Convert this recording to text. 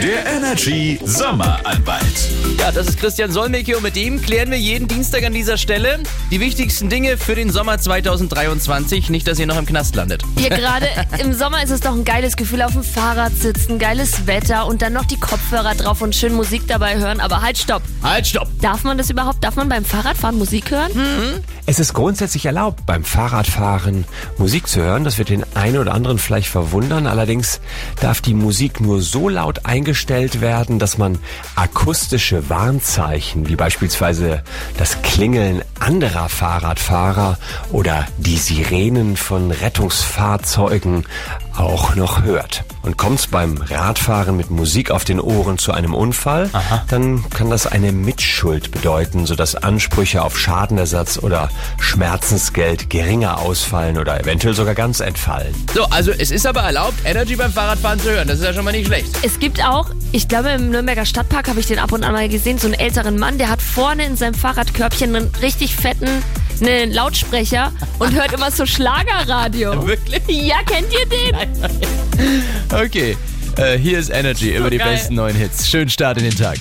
Der Energy Sommeranwalt. Ja, das ist Christian Solmecke und mit dem klären wir jeden Dienstag an dieser Stelle die wichtigsten Dinge für den Sommer 2023. Nicht, dass ihr noch im Knast landet. Hier gerade im Sommer ist es doch ein geiles Gefühl, auf dem Fahrrad sitzen, geiles Wetter und dann noch die Kopfhörer drauf und schön Musik dabei hören. Aber halt, stopp. Halt, stopp! Darf man das überhaupt? Darf man beim Fahrradfahren Musik hören? Es ist grundsätzlich erlaubt, beim Fahrradfahren Musik zu hören. Das wird den einen oder anderen vielleicht verwundern. Allerdings darf die Musik nur so laut eingestellt werden, dass man akustische Warnzeichen, wie beispielsweise das Klingeln anderer Fahrradfahrer oder die Sirenen von Rettungsfahrzeugen auch noch hört. Und kommt's beim Radfahren mit Musik auf den Ohren zu einem Unfall, dann kann das eine Mitschuld bedeuten, sodass Ansprüche auf Schadenersatz oder Schmerzensgeld geringer ausfallen oder eventuell sogar ganz entfallen. So, also es ist aber erlaubt, Energy beim Fahrradfahren zu hören. Das ist ja schon mal nicht schlecht. Es gibt auch, ich glaube im Nürnberger Stadtpark habe ich den ab und an mal gesehen, so einen älteren Mann, der hat vorne in seinem Fahrradkörbchen einen richtig fetten einen Lautsprecher und hört immer so Schlagerradio. Wirklich? Ja, kennt ihr den? Okay, äh, hier ist Energy über die geil. besten neuen Hits. Schönen Start in den Tag.